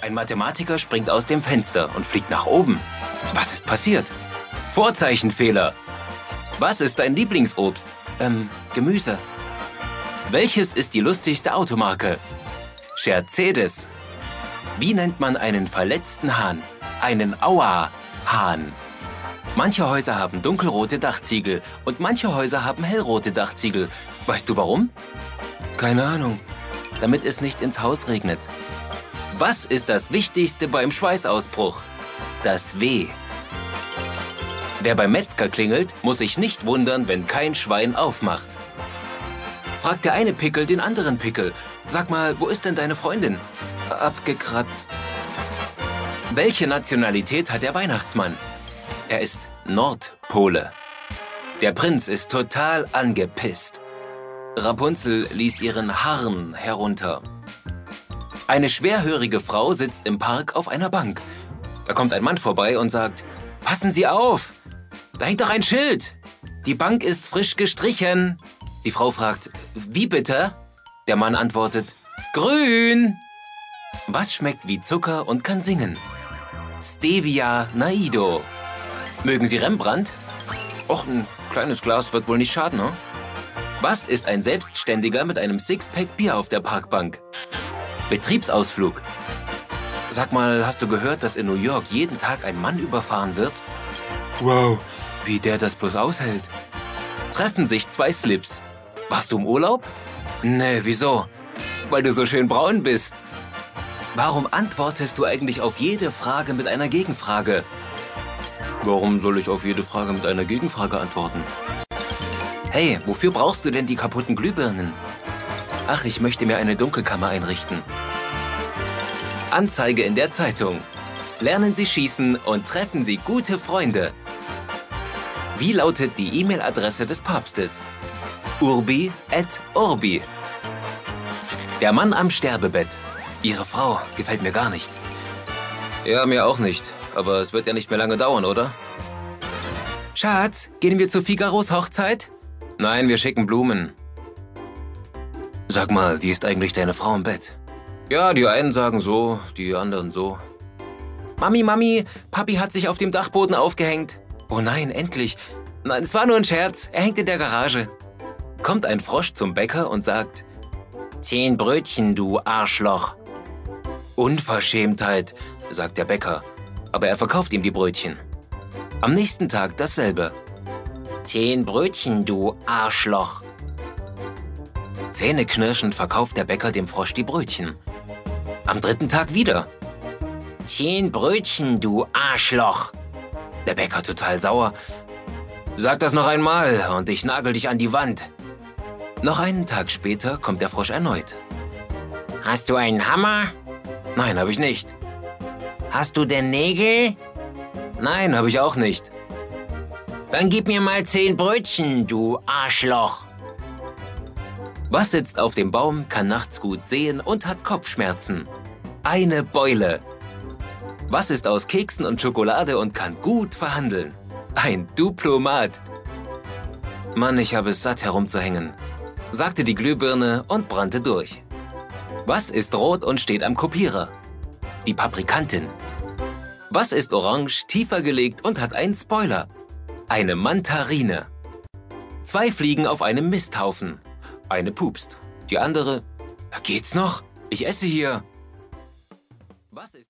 Ein Mathematiker springt aus dem Fenster und fliegt nach oben. Was ist passiert? Vorzeichenfehler. Was ist dein Lieblingsobst? Ähm, Gemüse. Welches ist die lustigste Automarke? Scherzedes. Wie nennt man einen verletzten Hahn? Einen Aua-Hahn. Manche Häuser haben dunkelrote Dachziegel und manche Häuser haben hellrote Dachziegel. Weißt du warum? Keine Ahnung. Damit es nicht ins Haus regnet. Was ist das Wichtigste beim Schweißausbruch? Das W. Wer beim Metzger klingelt, muss sich nicht wundern, wenn kein Schwein aufmacht. Fragt der eine Pickel den anderen Pickel. Sag mal, wo ist denn deine Freundin? Abgekratzt. Welche Nationalität hat der Weihnachtsmann? Er ist Nordpole. Der Prinz ist total angepisst. Rapunzel ließ ihren Harn herunter. Eine schwerhörige Frau sitzt im Park auf einer Bank. Da kommt ein Mann vorbei und sagt, Passen Sie auf! Da hängt doch ein Schild! Die Bank ist frisch gestrichen. Die Frau fragt, wie bitte? Der Mann antwortet, grün! Was schmeckt wie Zucker und kann singen? Stevia Naido. Mögen Sie Rembrandt? Och, ein kleines Glas wird wohl nicht schaden, ne? Was ist ein Selbstständiger mit einem Sixpack Bier auf der Parkbank? Betriebsausflug. Sag mal, hast du gehört, dass in New York jeden Tag ein Mann überfahren wird? Wow, wie der das bloß aushält. Treffen sich zwei Slips. Warst du im Urlaub? Nee, wieso? Weil du so schön braun bist. Warum antwortest du eigentlich auf jede Frage mit einer Gegenfrage? Warum soll ich auf jede Frage mit einer Gegenfrage antworten? Hey, wofür brauchst du denn die kaputten Glühbirnen? Ach, ich möchte mir eine Dunkelkammer einrichten. Anzeige in der Zeitung. Lernen Sie schießen und treffen Sie gute Freunde. Wie lautet die E-Mail-Adresse des Papstes? Urbi et Orbi. Der Mann am Sterbebett. Ihre Frau gefällt mir gar nicht. Ja, mir auch nicht. Aber es wird ja nicht mehr lange dauern, oder? Schatz, gehen wir zu Figaros Hochzeit? Nein, wir schicken Blumen. Sag mal, wie ist eigentlich deine Frau im Bett? Ja, die einen sagen so, die anderen so. Mami, Mami, Papi hat sich auf dem Dachboden aufgehängt. Oh nein, endlich. Nein, es war nur ein Scherz. Er hängt in der Garage. Kommt ein Frosch zum Bäcker und sagt, Zehn Brötchen, du Arschloch. Unverschämtheit, sagt der Bäcker, aber er verkauft ihm die Brötchen. Am nächsten Tag dasselbe. Zehn Brötchen, du Arschloch. Zähneknirschend verkauft der Bäcker dem Frosch die Brötchen. Am dritten Tag wieder. Zehn Brötchen, du Arschloch. Der Bäcker total sauer. Sag das noch einmal und ich nagel dich an die Wand. Noch einen Tag später kommt der Frosch erneut. Hast du einen Hammer? Nein, habe ich nicht. Hast du denn Nägel? Nein, habe ich auch nicht. Dann gib mir mal zehn Brötchen, du Arschloch. Was sitzt auf dem Baum, kann nachts gut sehen und hat Kopfschmerzen? Eine Beule. Was ist aus Keksen und Schokolade und kann gut verhandeln? Ein Diplomat. Mann, ich habe es satt herumzuhängen, sagte die Glühbirne und brannte durch. Was ist rot und steht am Kopierer? Die Paprikantin. Was ist orange, tiefer gelegt und hat einen Spoiler? Eine Mantarine. Zwei fliegen auf einem Misthaufen. Eine pupst. Die andere, geht's noch? Ich esse hier. Was ist